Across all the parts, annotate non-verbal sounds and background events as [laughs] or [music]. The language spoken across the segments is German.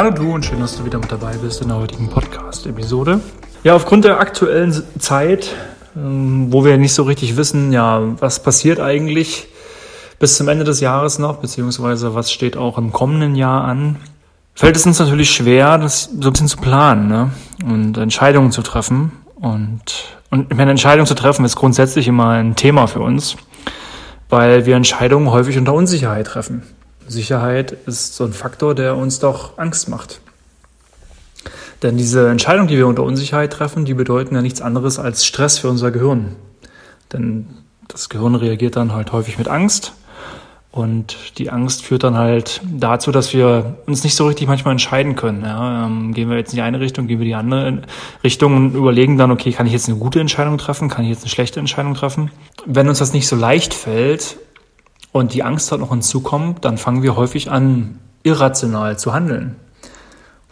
Hallo du und schön, dass du wieder mit dabei bist in der heutigen Podcast-Episode. Ja, aufgrund der aktuellen Zeit, ähm, wo wir nicht so richtig wissen, ja, was passiert eigentlich bis zum Ende des Jahres noch, beziehungsweise was steht auch im kommenden Jahr an, fällt es uns natürlich schwer, das so ein bisschen zu planen ne? und Entscheidungen zu treffen. Und, und meine Entscheidung zu treffen ist grundsätzlich immer ein Thema für uns, weil wir Entscheidungen häufig unter Unsicherheit treffen. Sicherheit ist so ein Faktor, der uns doch Angst macht. Denn diese Entscheidungen, die wir unter Unsicherheit treffen, die bedeuten ja nichts anderes als Stress für unser Gehirn. Denn das Gehirn reagiert dann halt häufig mit Angst. Und die Angst führt dann halt dazu, dass wir uns nicht so richtig manchmal entscheiden können. Ja, ähm, gehen wir jetzt in die eine Richtung, gehen wir in die andere Richtung und überlegen dann, okay, kann ich jetzt eine gute Entscheidung treffen, kann ich jetzt eine schlechte Entscheidung treffen? Wenn uns das nicht so leicht fällt, und die Angst hat noch hinzukommt, dann fangen wir häufig an, irrational zu handeln.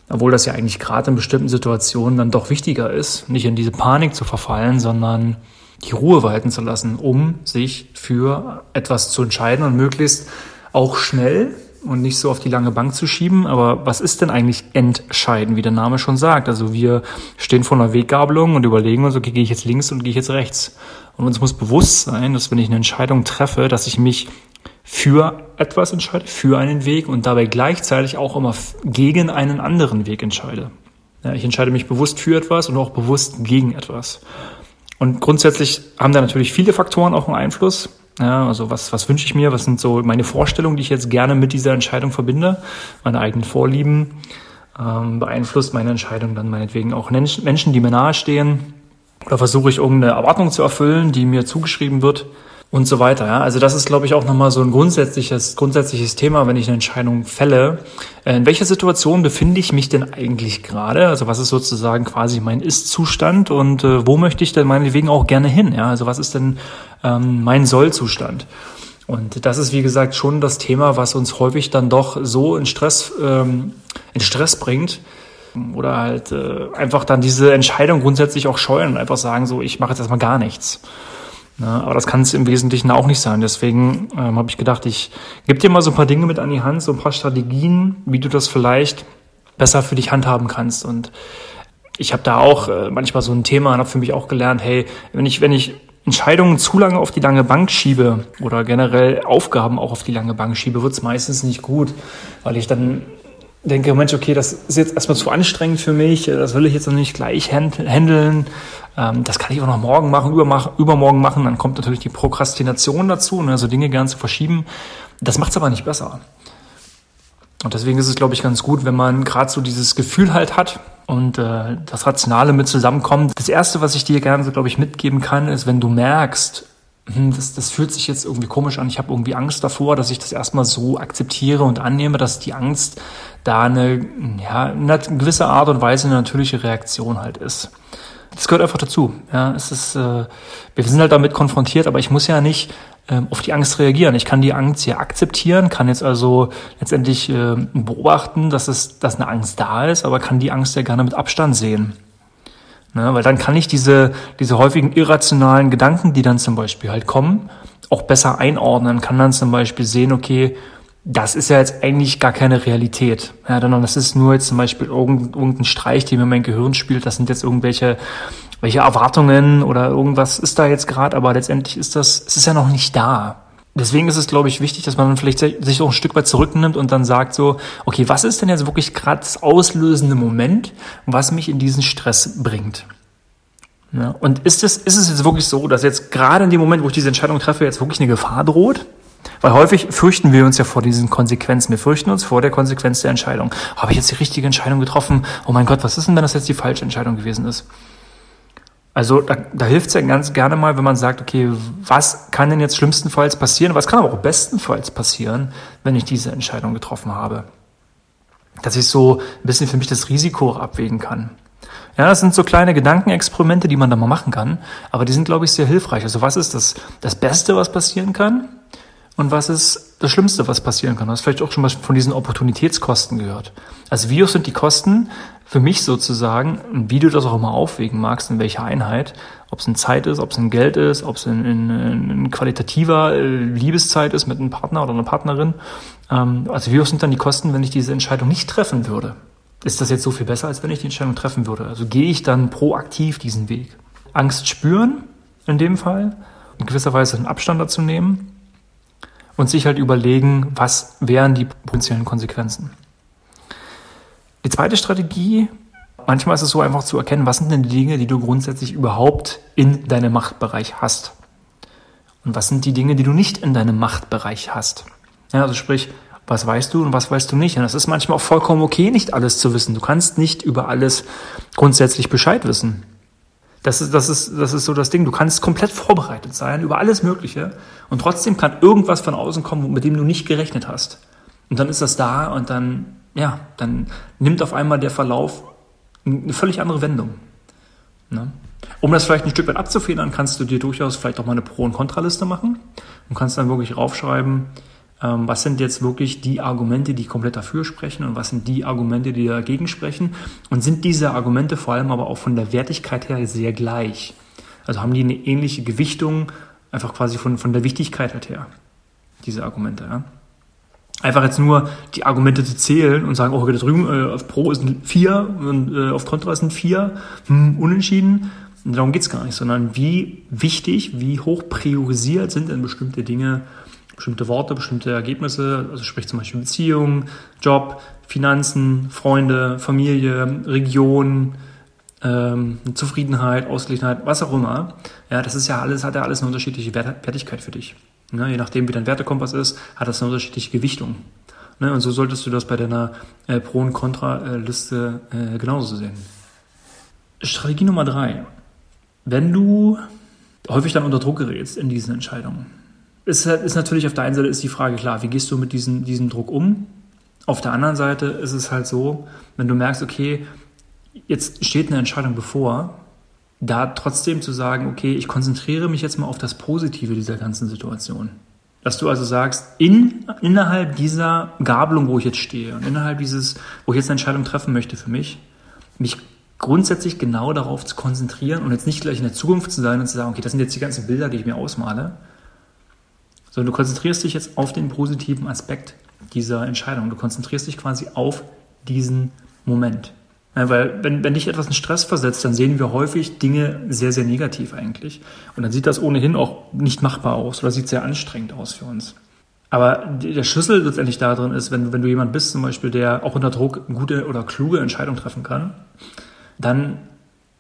Obwohl das ja eigentlich gerade in bestimmten Situationen dann doch wichtiger ist, nicht in diese Panik zu verfallen, sondern die Ruhe walten zu lassen, um sich für etwas zu entscheiden und möglichst auch schnell und nicht so auf die lange Bank zu schieben. Aber was ist denn eigentlich entscheiden, wie der Name schon sagt? Also wir stehen vor einer Weggabelung und überlegen uns, okay, gehe ich jetzt links und gehe ich jetzt rechts? Und uns muss bewusst sein, dass wenn ich eine Entscheidung treffe, dass ich mich für etwas entscheide, für einen Weg und dabei gleichzeitig auch immer gegen einen anderen Weg entscheide. Ja, ich entscheide mich bewusst für etwas und auch bewusst gegen etwas. Und grundsätzlich haben da natürlich viele Faktoren auch einen Einfluss. Ja, also was, was wünsche ich mir? Was sind so meine Vorstellungen, die ich jetzt gerne mit dieser Entscheidung verbinde? Meine eigenen Vorlieben ähm, beeinflusst meine Entscheidung dann meinetwegen auch Menschen, die mir nahestehen. Oder versuche ich irgendeine Erwartung zu erfüllen, die mir zugeschrieben wird und so weiter. Ja? Also das ist, glaube ich, auch nochmal so ein grundsätzliches, grundsätzliches Thema, wenn ich eine Entscheidung fälle. Äh, in welcher Situation befinde ich mich denn eigentlich gerade? Also was ist sozusagen quasi mein Ist-Zustand und äh, wo möchte ich denn meinetwegen auch gerne hin? Ja? Also was ist denn ähm, mein Soll-Zustand? Und das ist, wie gesagt, schon das Thema, was uns häufig dann doch so in Stress, ähm, in Stress bringt, oder halt äh, einfach dann diese Entscheidung grundsätzlich auch scheuen und einfach sagen, so, ich mache jetzt erstmal gar nichts. Na, aber das kann es im Wesentlichen auch nicht sein. Deswegen ähm, habe ich gedacht, ich gebe dir mal so ein paar Dinge mit an die Hand, so ein paar Strategien, wie du das vielleicht besser für dich handhaben kannst. Und ich habe da auch äh, manchmal so ein Thema und habe für mich auch gelernt, hey, wenn ich, wenn ich Entscheidungen zu lange auf die lange Bank schiebe oder generell Aufgaben auch auf die lange Bank schiebe, wird es meistens nicht gut, weil ich dann denke, Mensch, okay, das ist jetzt erstmal zu anstrengend für mich, das will ich jetzt noch nicht gleich handeln, ähm, das kann ich auch noch morgen machen, übermorgen machen, dann kommt natürlich die Prokrastination dazu, ne, also Dinge gern zu verschieben. Das macht es aber nicht besser. Und deswegen ist es, glaube ich, ganz gut, wenn man gerade so dieses Gefühl halt hat und äh, das Rationale mit zusammenkommt. Das Erste, was ich dir gerne so, glaube ich, mitgeben kann, ist, wenn du merkst, das, das fühlt sich jetzt irgendwie komisch an, ich habe irgendwie Angst davor, dass ich das erstmal so akzeptiere und annehme, dass die Angst da eine, ja, eine gewisse Art und Weise eine natürliche Reaktion halt ist. Das gehört einfach dazu. Ja, es ist, äh, wir sind halt damit konfrontiert, aber ich muss ja nicht ähm, auf die Angst reagieren. Ich kann die Angst ja akzeptieren, kann jetzt also letztendlich äh, beobachten, dass es, dass eine Angst da ist, aber kann die Angst ja gerne mit Abstand sehen. Ne, weil dann kann ich diese, diese häufigen irrationalen Gedanken, die dann zum Beispiel halt kommen, auch besser einordnen, kann dann zum Beispiel sehen, okay, das ist ja jetzt eigentlich gar keine Realität. Ja, sondern das ist nur jetzt zum Beispiel irgendein Streich, den mir mein Gehirn spielt. Das sind jetzt irgendwelche welche Erwartungen oder irgendwas ist da jetzt gerade, aber letztendlich ist das, es ist ja noch nicht da. Deswegen ist es, glaube ich, wichtig, dass man vielleicht sich auch ein Stück weit zurücknimmt und dann sagt so, okay, was ist denn jetzt wirklich gerade das auslösende Moment, was mich in diesen Stress bringt? Ja, und ist es, ist es jetzt wirklich so, dass jetzt gerade in dem Moment, wo ich diese Entscheidung treffe, jetzt wirklich eine Gefahr droht? Weil häufig fürchten wir uns ja vor diesen Konsequenzen. Wir fürchten uns vor der Konsequenz der Entscheidung. Habe ich jetzt die richtige Entscheidung getroffen? Oh mein Gott, was ist denn, wenn das jetzt die falsche Entscheidung gewesen ist? Also da, da hilft es ja ganz gerne mal, wenn man sagt, okay, was kann denn jetzt schlimmstenfalls passieren? Was kann aber auch bestenfalls passieren, wenn ich diese Entscheidung getroffen habe? Dass ich so ein bisschen für mich das Risiko abwägen kann. Ja, das sind so kleine Gedankenexperimente, die man da mal machen kann, aber die sind, glaube ich, sehr hilfreich. Also was ist das, das Beste, was passieren kann? Und was ist das Schlimmste, was passieren kann? Du hast vielleicht auch schon mal von diesen Opportunitätskosten gehört. Also hoch sind die Kosten für mich sozusagen, wie du das auch immer aufwägen magst, in welcher Einheit, ob es in Zeit ist, ob es in Geld ist, ob es in, in, in qualitativer äh, Liebeszeit ist mit einem Partner oder einer Partnerin. Ähm, also hoch sind dann die Kosten, wenn ich diese Entscheidung nicht treffen würde? ist das jetzt so viel besser, als wenn ich die Entscheidung treffen würde? Also gehe ich dann proaktiv diesen Weg? Angst spüren, in dem Fall, in gewisser Weise einen Abstand dazu nehmen und sich halt überlegen, was wären die potenziellen Konsequenzen. Die zweite Strategie, manchmal ist es so einfach zu erkennen, was sind denn die Dinge, die du grundsätzlich überhaupt in deinem Machtbereich hast. Und was sind die Dinge, die du nicht in deinem Machtbereich hast. Ja, also sprich, was weißt du und was weißt du nicht. Und das ist manchmal auch vollkommen okay, nicht alles zu wissen. Du kannst nicht über alles grundsätzlich Bescheid wissen. Das ist, das ist, das ist so das Ding. Du kannst komplett vorbereitet sein über alles Mögliche und trotzdem kann irgendwas von außen kommen, mit dem du nicht gerechnet hast. Und dann ist das da und dann, ja, dann nimmt auf einmal der Verlauf eine völlig andere Wendung. Ne? Um das vielleicht ein Stück weit abzufedern, kannst du dir durchaus vielleicht auch mal eine Pro- und Kontraliste machen und kannst dann wirklich raufschreiben, was sind jetzt wirklich die Argumente, die komplett dafür sprechen und was sind die Argumente, die dagegen sprechen und sind diese Argumente vor allem aber auch von der Wertigkeit her sehr gleich. Also haben die eine ähnliche Gewichtung, einfach quasi von, von der Wichtigkeit halt her, diese Argumente. Ja? Einfach jetzt nur die Argumente zu zählen und sagen, oh, da drüben äh, auf Pro ist ein 4 und äh, auf Contra ist ein 4, hm, unentschieden. Und darum geht's gar nicht, sondern wie wichtig, wie hoch priorisiert sind denn bestimmte Dinge bestimmte Worte, bestimmte Ergebnisse, also sprich zum Beispiel Beziehung, Job, Finanzen, Freunde, Familie, Region, ähm, Zufriedenheit, Ausgeglichenheit, was auch immer. Ja, das ist ja alles, hat ja alles eine unterschiedliche Wertigkeit für dich. Ne, je nachdem, wie dein Wertekompass ist, hat das eine unterschiedliche Gewichtung. Ne, und so solltest du das bei deiner äh, Pro- und Contra-Liste äh, genauso sehen. Strategie Nummer drei. Wenn du häufig dann unter Druck gerätst in diesen Entscheidungen, ist, ist natürlich auf der einen Seite ist die Frage klar, wie gehst du mit diesem, diesem Druck um? Auf der anderen Seite ist es halt so, wenn du merkst, okay, jetzt steht eine Entscheidung bevor, da trotzdem zu sagen, okay, ich konzentriere mich jetzt mal auf das Positive dieser ganzen Situation. Dass du also sagst, in, innerhalb dieser Gabelung, wo ich jetzt stehe und innerhalb dieses, wo ich jetzt eine Entscheidung treffen möchte für mich, mich grundsätzlich genau darauf zu konzentrieren und jetzt nicht gleich in der Zukunft zu sein und zu sagen, okay, das sind jetzt die ganzen Bilder, die ich mir ausmale, sondern du konzentrierst dich jetzt auf den positiven Aspekt dieser Entscheidung. Du konzentrierst dich quasi auf diesen Moment. Ja, weil wenn, wenn dich etwas in Stress versetzt, dann sehen wir häufig Dinge sehr, sehr negativ eigentlich. Und dann sieht das ohnehin auch nicht machbar aus oder sieht sehr anstrengend aus für uns. Aber der Schlüssel letztendlich darin ist, wenn, wenn du jemand bist, zum Beispiel, der auch unter Druck gute oder kluge Entscheidungen treffen kann, dann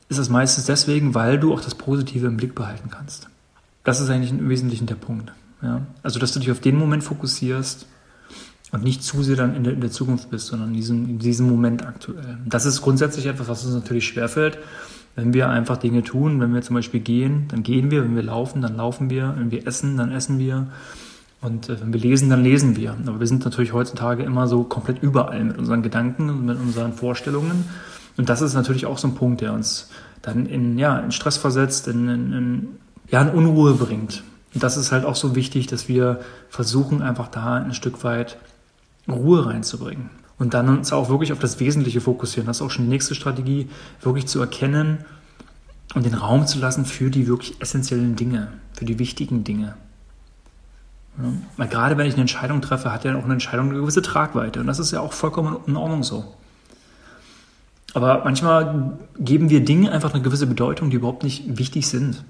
ist es meistens deswegen, weil du auch das Positive im Blick behalten kannst. Das ist eigentlich im Wesentlichen der Punkt. Ja? Also, dass du dich auf den Moment fokussierst und nicht zu sehr dann in der, in der Zukunft bist, sondern in diesem, in diesem Moment aktuell. Das ist grundsätzlich etwas, was uns natürlich schwerfällt, wenn wir einfach Dinge tun. Wenn wir zum Beispiel gehen, dann gehen wir. Wenn wir laufen, dann laufen wir. Wenn wir essen, dann essen wir. Und äh, wenn wir lesen, dann lesen wir. Aber wir sind natürlich heutzutage immer so komplett überall mit unseren Gedanken und mit unseren Vorstellungen. Und das ist natürlich auch so ein Punkt, der uns dann in, ja, in Stress versetzt, in, in, in, ja, in Unruhe bringt. Und das ist halt auch so wichtig, dass wir versuchen, einfach da ein Stück weit Ruhe reinzubringen. Und dann uns auch wirklich auf das Wesentliche fokussieren. Das ist auch schon die nächste Strategie, wirklich zu erkennen und den Raum zu lassen für die wirklich essentiellen Dinge, für die wichtigen Dinge. Weil gerade wenn ich eine Entscheidung treffe, hat ja auch eine Entscheidung eine gewisse Tragweite. Und das ist ja auch vollkommen in Ordnung so. Aber manchmal geben wir Dingen einfach eine gewisse Bedeutung, die überhaupt nicht wichtig sind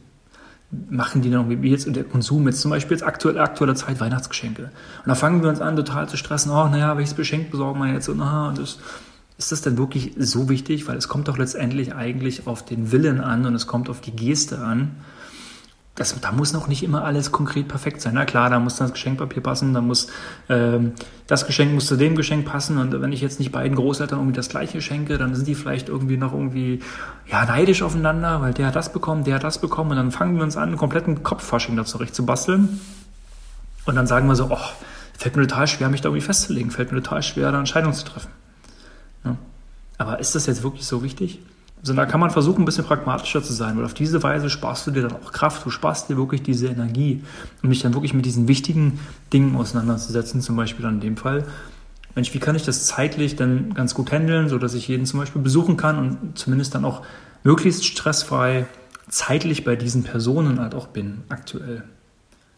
machen die dann wie jetzt und der Konsum, jetzt zum Beispiel jetzt aktuell, aktueller Zeit Weihnachtsgeschenke. Und da fangen wir uns an, total zu stressen, oh, naja, welches Geschenk besorgen wir jetzt und aha, das, ist das denn wirklich so wichtig? Weil es kommt doch letztendlich eigentlich auf den Willen an und es kommt auf die Geste an das, da muss noch nicht immer alles konkret perfekt sein. Na klar, da muss das Geschenkpapier passen, da muss ähm, das Geschenk muss zu dem Geschenk passen und wenn ich jetzt nicht beiden Großeltern irgendwie das gleiche schenke, dann sind die vielleicht irgendwie noch irgendwie ja neidisch aufeinander, weil der hat das bekommen, der hat das bekommen und dann fangen wir uns an, einen kompletten Kopffasching da zurecht zu basteln und dann sagen wir so, oh, fällt mir total schwer, mich da irgendwie festzulegen, fällt mir total schwer, da Entscheidungen zu treffen. Ja. Aber ist das jetzt wirklich so wichtig? Also da kann man versuchen, ein bisschen pragmatischer zu sein, weil auf diese Weise sparst du dir dann auch Kraft, du sparst dir wirklich diese Energie, um dich dann wirklich mit diesen wichtigen Dingen auseinanderzusetzen, zum Beispiel dann in dem Fall. Mensch, wie kann ich das zeitlich dann ganz gut handeln, sodass ich jeden zum Beispiel besuchen kann und zumindest dann auch möglichst stressfrei zeitlich bei diesen Personen halt auch bin, aktuell.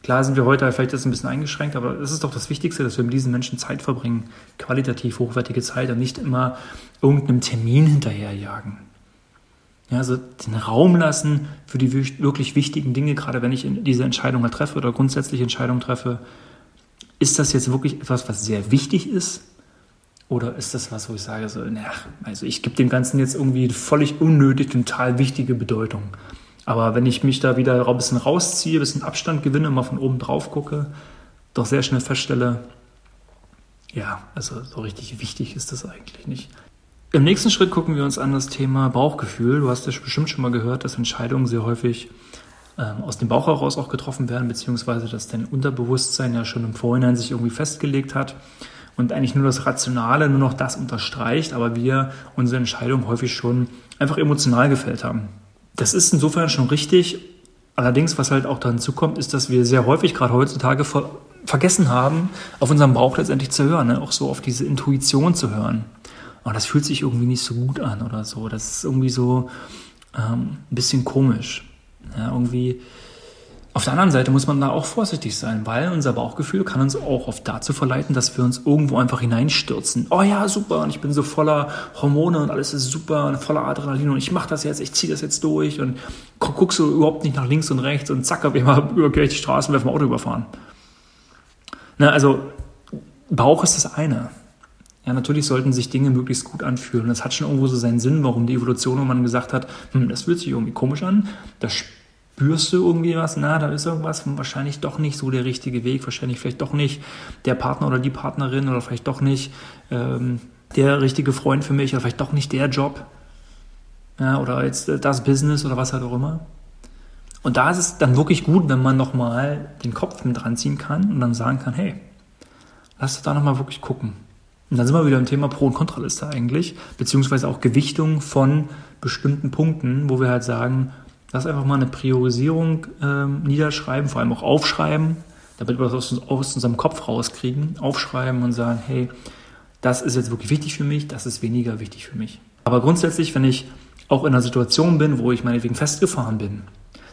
Klar sind wir heute vielleicht jetzt ein bisschen eingeschränkt, aber es ist doch das Wichtigste, dass wir mit diesen Menschen Zeit verbringen, qualitativ hochwertige Zeit und nicht immer irgendeinem Termin hinterherjagen. Ja, also den Raum lassen für die wirklich wichtigen Dinge, gerade wenn ich diese Entscheidung treffe oder grundsätzliche Entscheidungen treffe. Ist das jetzt wirklich etwas, was sehr wichtig ist? Oder ist das was, wo ich sage, so, na, also ich gebe dem Ganzen jetzt irgendwie völlig unnötig, total wichtige Bedeutung. Aber wenn ich mich da wieder ein bisschen rausziehe, ein bisschen Abstand gewinne, mal von oben drauf gucke, doch sehr schnell feststelle, ja, also so richtig wichtig ist das eigentlich nicht. Im nächsten Schritt gucken wir uns an das Thema Bauchgefühl. Du hast ja bestimmt schon mal gehört, dass Entscheidungen sehr häufig ähm, aus dem Bauch heraus auch getroffen werden, beziehungsweise dass dein Unterbewusstsein ja schon im Vorhinein sich irgendwie festgelegt hat und eigentlich nur das Rationale, nur noch das unterstreicht, aber wir unsere Entscheidung häufig schon einfach emotional gefällt haben. Das ist insofern schon richtig. Allerdings, was halt auch dann zukommt, ist, dass wir sehr häufig, gerade heutzutage, ver vergessen haben, auf unseren Bauch letztendlich zu hören, ne? auch so auf diese Intuition zu hören. Und das fühlt sich irgendwie nicht so gut an oder so. Das ist irgendwie so ähm, ein bisschen komisch. Ja, irgendwie auf der anderen Seite muss man da auch vorsichtig sein, weil unser Bauchgefühl kann uns auch oft dazu verleiten, dass wir uns irgendwo einfach hineinstürzen. Oh ja, super, und ich bin so voller Hormone und alles ist super und voller Adrenalin und ich mache das jetzt, ich ziehe das jetzt durch und guckst so überhaupt nicht nach links und rechts und zack, hab ich mal [laughs] ich die Straße und werfe mein Auto überfahren. Na, also Bauch ist das eine. Ja, natürlich sollten sich Dinge möglichst gut anfühlen. Das hat schon irgendwo so seinen Sinn, warum die Evolution irgendwann gesagt hat, hm, das fühlt sich irgendwie komisch an, das spürst du irgendwie was, na, da ist irgendwas, wahrscheinlich doch nicht so der richtige Weg, wahrscheinlich vielleicht doch nicht der Partner oder die Partnerin oder vielleicht doch nicht ähm, der richtige Freund für mich oder vielleicht doch nicht der Job ja, oder jetzt das Business oder was halt auch immer. Und da ist es dann wirklich gut, wenn man nochmal den Kopf mit dran ziehen kann und dann sagen kann, hey, lass uns da nochmal wirklich gucken. Und dann sind wir wieder im Thema Pro- und Kontraliste eigentlich, beziehungsweise auch Gewichtung von bestimmten Punkten, wo wir halt sagen, Lass einfach mal eine Priorisierung ähm, niederschreiben, vor allem auch aufschreiben, damit wir das aus, aus unserem Kopf rauskriegen. Aufschreiben und sagen, hey, das ist jetzt wirklich wichtig für mich, das ist weniger wichtig für mich. Aber grundsätzlich, wenn ich auch in einer Situation bin, wo ich meinetwegen festgefahren bin,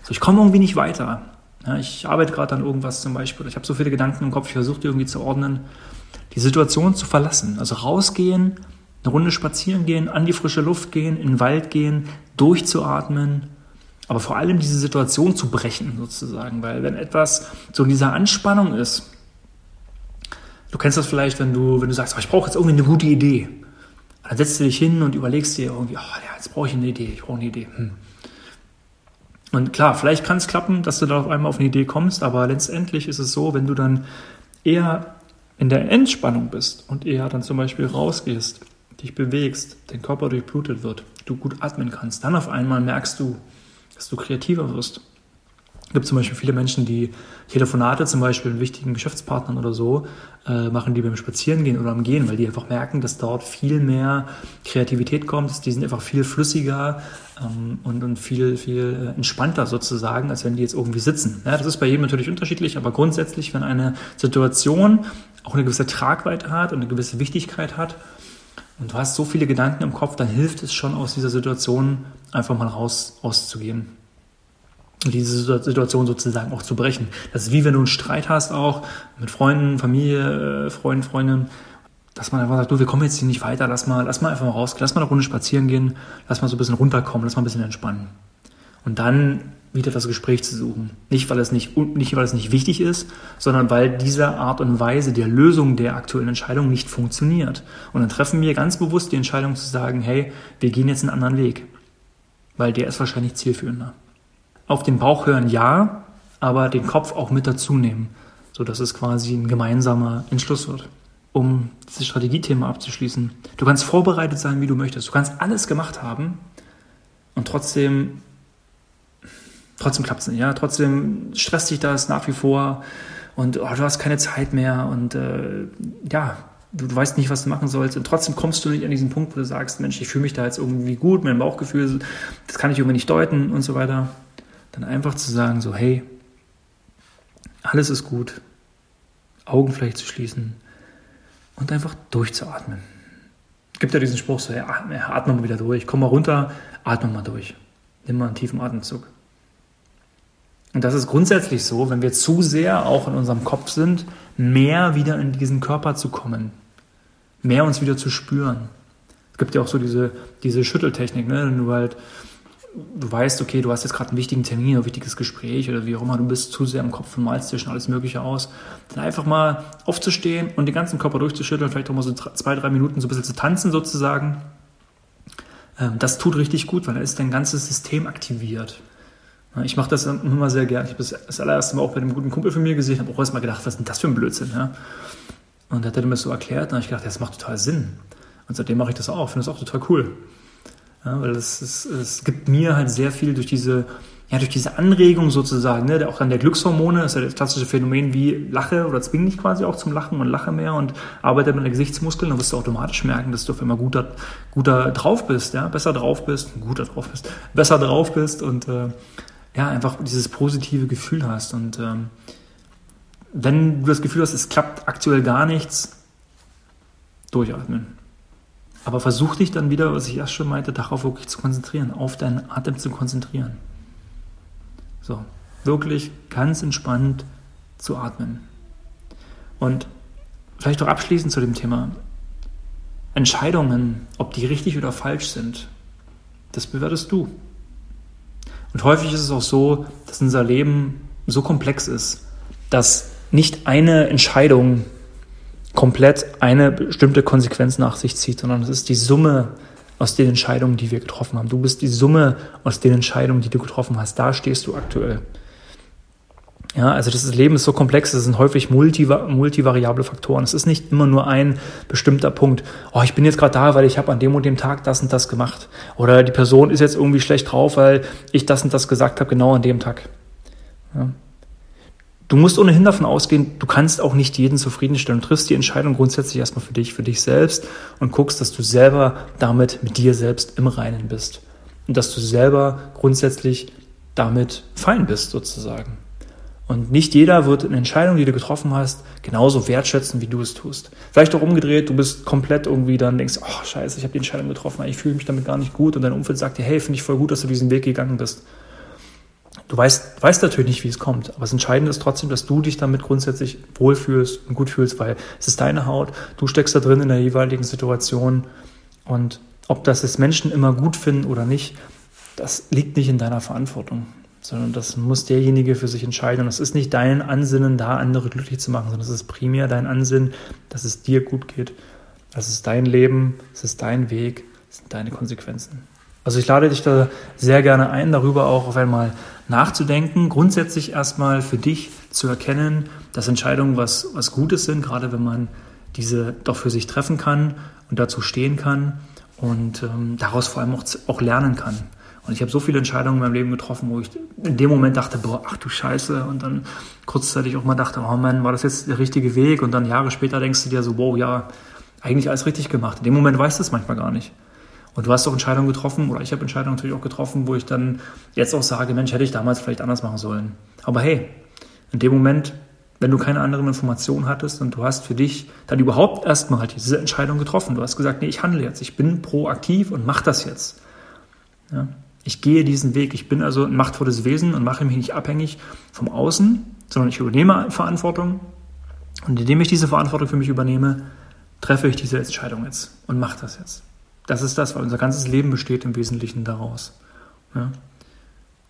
so ich komme irgendwie nicht weiter. Ja, ich arbeite gerade an irgendwas zum Beispiel, ich habe so viele Gedanken im Kopf, ich versuche die irgendwie zu ordnen, die Situation zu verlassen. Also rausgehen, eine Runde spazieren gehen, an die frische Luft gehen, in den Wald gehen, durchzuatmen, aber vor allem diese Situation zu brechen sozusagen, weil wenn etwas so in dieser Anspannung ist, du kennst das vielleicht, wenn du, wenn du sagst, oh, ich brauche jetzt irgendwie eine gute Idee, dann setzt du dich hin und überlegst dir irgendwie, oh, ja, jetzt brauche ich eine Idee, ich brauche eine Idee. Hm. Und klar, vielleicht kann es klappen, dass du da auf einmal auf eine Idee kommst, aber letztendlich ist es so, wenn du dann eher in der Entspannung bist und eher dann zum Beispiel rausgehst, dich bewegst, dein Körper durchblutet wird, du gut atmen kannst, dann auf einmal merkst du, dass du kreativer wirst. Es gibt zum Beispiel viele Menschen, die Telefonate zum Beispiel mit wichtigen Geschäftspartnern oder so äh, machen, die beim Spazierengehen oder am Gehen, weil die einfach merken, dass dort viel mehr Kreativität kommt, die sind einfach viel flüssiger ähm, und, und viel, viel entspannter sozusagen, als wenn die jetzt irgendwie sitzen. Ja, das ist bei jedem natürlich unterschiedlich, aber grundsätzlich, wenn eine Situation auch eine gewisse Tragweite hat und eine gewisse Wichtigkeit hat, und du hast so viele Gedanken im Kopf, dann hilft es schon aus dieser Situation einfach mal raus auszugehen. Diese Situation sozusagen auch zu brechen. Das ist wie wenn du einen Streit hast, auch mit Freunden, Familie, äh, Freunden, Freundinnen, dass man einfach sagt, du, wir kommen jetzt hier nicht weiter, lass mal, lass mal einfach mal raus, lass mal eine Runde spazieren gehen, lass mal so ein bisschen runterkommen, lass mal ein bisschen entspannen. Und dann wieder das Gespräch zu suchen. Nicht, weil es nicht, nicht, weil es nicht wichtig ist, sondern weil diese Art und Weise der Lösung der aktuellen Entscheidung nicht funktioniert. Und dann treffen wir ganz bewusst die Entscheidung zu sagen, hey, wir gehen jetzt einen anderen Weg. Weil der ist wahrscheinlich zielführender. Auf den Bauch hören ja, aber den Kopf auch mit dazu nehmen, sodass es quasi ein gemeinsamer Entschluss wird. Um dieses Strategiethema abzuschließen. Du kannst vorbereitet sein, wie du möchtest. Du kannst alles gemacht haben und trotzdem trotzdem klappt es nicht. Ja? Trotzdem stresst dich das nach wie vor und oh, du hast keine Zeit mehr und äh, ja, du, du, weißt nicht, was du machen sollst und trotzdem kommst du nicht an diesen Punkt, wo du sagst, Mensch, ich fühle mich da jetzt irgendwie gut, mein Bauchgefühl, das kann ich irgendwie nicht deuten und so weiter. Dann einfach zu sagen, so, hey, alles ist gut, Augen vielleicht zu schließen und einfach durchzuatmen. Es gibt ja diesen Spruch so, ja, atme mal wieder durch, komm mal runter, atme mal durch. Nimm mal einen tiefen Atemzug. Und das ist grundsätzlich so, wenn wir zu sehr auch in unserem Kopf sind, mehr wieder in diesen Körper zu kommen, mehr uns wieder zu spüren. Es gibt ja auch so diese, diese Schütteltechnik, ne? wenn du halt, du weißt, okay, du hast jetzt gerade einen wichtigen Termin, ein wichtiges Gespräch oder wie auch immer, du bist zu sehr im Kopf und malst dir schon alles Mögliche aus, dann einfach mal aufzustehen und den ganzen Körper durchzuschütteln, vielleicht auch mal so zwei, drei Minuten so ein bisschen zu tanzen sozusagen. Ähm, das tut richtig gut, weil da ist dein ganzes System aktiviert. Ich mache das immer sehr gern. Ich habe das, das allererste Mal auch bei einem guten Kumpel von mir gesehen, habe auch erst mal gedacht, was ist denn das für ein Blödsinn? Ja? Und er hat mir das so erklärt, und habe ich gedacht, das macht total Sinn. Und seitdem mache ich das auch, finde das auch total cool. Ja, weil es, es, es gibt mir halt sehr viel durch diese, ja, durch diese Anregung sozusagen, ne, auch dann der Glückshormone, ist ja das klassische Phänomen wie Lache oder zwing dich quasi auch zum Lachen und lache mehr und arbeite mit den Gesichtsmuskeln, dann wirst du automatisch merken, dass du auf einmal guter, guter drauf bist, ja, besser drauf bist, guter drauf bist, besser drauf bist und äh, ja, einfach dieses positive Gefühl hast. Und ähm, wenn du das Gefühl hast, es klappt aktuell gar nichts, durchatmen. Aber versuch dich dann wieder, was ich erst schon meinte, darauf wirklich zu konzentrieren, auf deinen Atem zu konzentrieren. So, wirklich ganz entspannt zu atmen. Und vielleicht auch abschließend zu dem Thema. Entscheidungen, ob die richtig oder falsch sind, das bewertest du. Und häufig ist es auch so, dass unser Leben so komplex ist, dass nicht eine Entscheidung komplett eine bestimmte Konsequenz nach sich zieht, sondern es ist die Summe aus den Entscheidungen, die wir getroffen haben. Du bist die Summe aus den Entscheidungen, die du getroffen hast. Da stehst du aktuell. Ja, also das Leben ist so komplex, es sind häufig multivariable Faktoren. Es ist nicht immer nur ein bestimmter Punkt. Oh, ich bin jetzt gerade da, weil ich habe an dem und dem Tag das und das gemacht. Oder die Person ist jetzt irgendwie schlecht drauf, weil ich das und das gesagt habe, genau an dem Tag. Ja. Du musst ohnehin davon ausgehen, du kannst auch nicht jeden zufriedenstellen. Du triffst die Entscheidung grundsätzlich erstmal für dich, für dich selbst und guckst, dass du selber damit mit dir selbst im Reinen bist. Und dass du selber grundsätzlich damit fein bist, sozusagen. Und nicht jeder wird eine Entscheidung, die du getroffen hast, genauso wertschätzen, wie du es tust. Vielleicht auch umgedreht, du bist komplett irgendwie dann denkst, oh scheiße, ich habe die Entscheidung getroffen, ich fühle mich damit gar nicht gut und dein Umfeld sagt dir, hey, finde ich voll gut, dass du diesen Weg gegangen bist. Du weißt, weißt natürlich nicht, wie es kommt, aber das Entscheidende ist trotzdem, dass du dich damit grundsätzlich wohlfühlst und gut fühlst, weil es ist deine Haut, du steckst da drin in der jeweiligen Situation und ob das es Menschen immer gut finden oder nicht, das liegt nicht in deiner Verantwortung sondern das muss derjenige für sich entscheiden. Und es ist nicht dein Ansinnen, da andere glücklich zu machen, sondern es ist primär dein Ansinnen, dass es dir gut geht. Das ist dein Leben, es ist dein Weg, es sind deine Konsequenzen. Also ich lade dich da sehr gerne ein, darüber auch auf einmal nachzudenken, grundsätzlich erstmal für dich zu erkennen, dass Entscheidungen was, was Gutes sind, gerade wenn man diese doch für sich treffen kann und dazu stehen kann und ähm, daraus vor allem auch, auch lernen kann. Und ich habe so viele Entscheidungen in meinem Leben getroffen, wo ich in dem Moment dachte, boah, ach du Scheiße. Und dann kurzzeitig auch mal dachte, oh Mann, war das jetzt der richtige Weg? Und dann Jahre später denkst du dir so, wow, ja, eigentlich alles richtig gemacht. In dem Moment weißt du es manchmal gar nicht. Und du hast auch Entscheidungen getroffen, oder ich habe Entscheidungen natürlich auch getroffen, wo ich dann jetzt auch sage, Mensch, hätte ich damals vielleicht anders machen sollen. Aber hey, in dem Moment, wenn du keine anderen Informationen hattest und du hast für dich dann überhaupt erstmal halt diese Entscheidung getroffen. Du hast gesagt, nee, ich handle jetzt, ich bin proaktiv und mach das jetzt. Ja. Ich gehe diesen Weg. Ich bin also ein machtvolles Wesen und mache mich nicht abhängig vom Außen, sondern ich übernehme Verantwortung. Und indem ich diese Verantwortung für mich übernehme, treffe ich diese Entscheidung jetzt und mache das jetzt. Das ist das, weil unser ganzes Leben besteht im Wesentlichen daraus. Ja?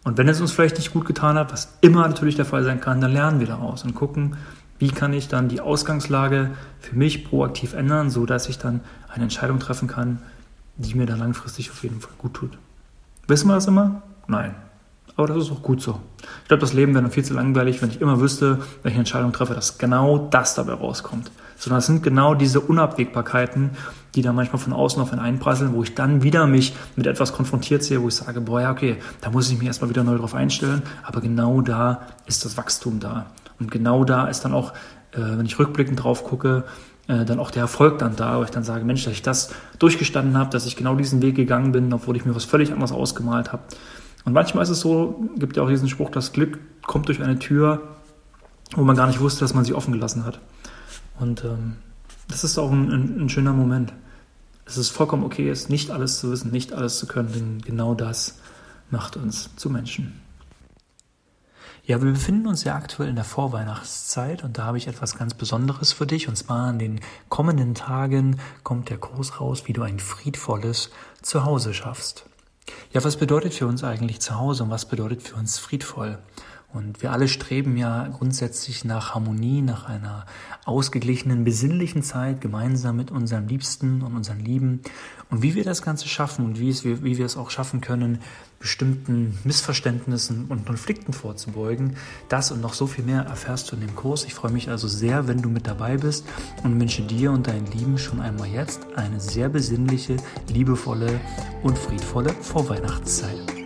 Und wenn es uns vielleicht nicht gut getan hat, was immer natürlich der Fall sein kann, dann lernen wir daraus und gucken, wie kann ich dann die Ausgangslage für mich proaktiv ändern, sodass ich dann eine Entscheidung treffen kann, die mir dann langfristig auf jeden Fall gut tut. Wissen wir das immer? Nein. Aber das ist auch gut so. Ich glaube, das Leben wäre dann viel zu langweilig, wenn ich immer wüsste, welche Entscheidung treffe, dass genau das dabei rauskommt. Sondern es sind genau diese Unabwägbarkeiten, die da manchmal von außen auf einen einprasseln, wo ich dann wieder mich mit etwas konfrontiert sehe, wo ich sage, boah, ja, okay, da muss ich mich erstmal wieder neu drauf einstellen. Aber genau da ist das Wachstum da. Und genau da ist dann auch, äh, wenn ich rückblickend drauf gucke, äh, dann auch der Erfolg dann da, wo ich dann sage, Mensch, dass ich das durchgestanden habe, dass ich genau diesen Weg gegangen bin, obwohl ich mir was völlig anderes ausgemalt habe. Und manchmal ist es so, gibt ja auch diesen Spruch, das Glück kommt durch eine Tür, wo man gar nicht wusste, dass man sie offen gelassen hat. Und ähm, das ist auch ein, ein, ein schöner Moment. Es ist vollkommen okay, es nicht alles zu wissen, nicht alles zu können, denn genau das macht uns zu Menschen. Ja, wir befinden uns ja aktuell in der Vorweihnachtszeit und da habe ich etwas ganz Besonderes für dich. Und zwar an den kommenden Tagen kommt der Kurs raus, wie du ein friedvolles Zuhause schaffst. Ja, was bedeutet für uns eigentlich Zuhause und was bedeutet für uns friedvoll? Und wir alle streben ja grundsätzlich nach Harmonie, nach einer ausgeglichenen, besinnlichen Zeit gemeinsam mit unseren Liebsten und unseren Lieben. Und wie wir das Ganze schaffen und wie, es, wie wir es auch schaffen können, bestimmten Missverständnissen und Konflikten vorzubeugen, das und noch so viel mehr erfährst du in dem Kurs. Ich freue mich also sehr, wenn du mit dabei bist und wünsche dir und deinen Lieben schon einmal jetzt eine sehr besinnliche, liebevolle und friedvolle Vorweihnachtszeit.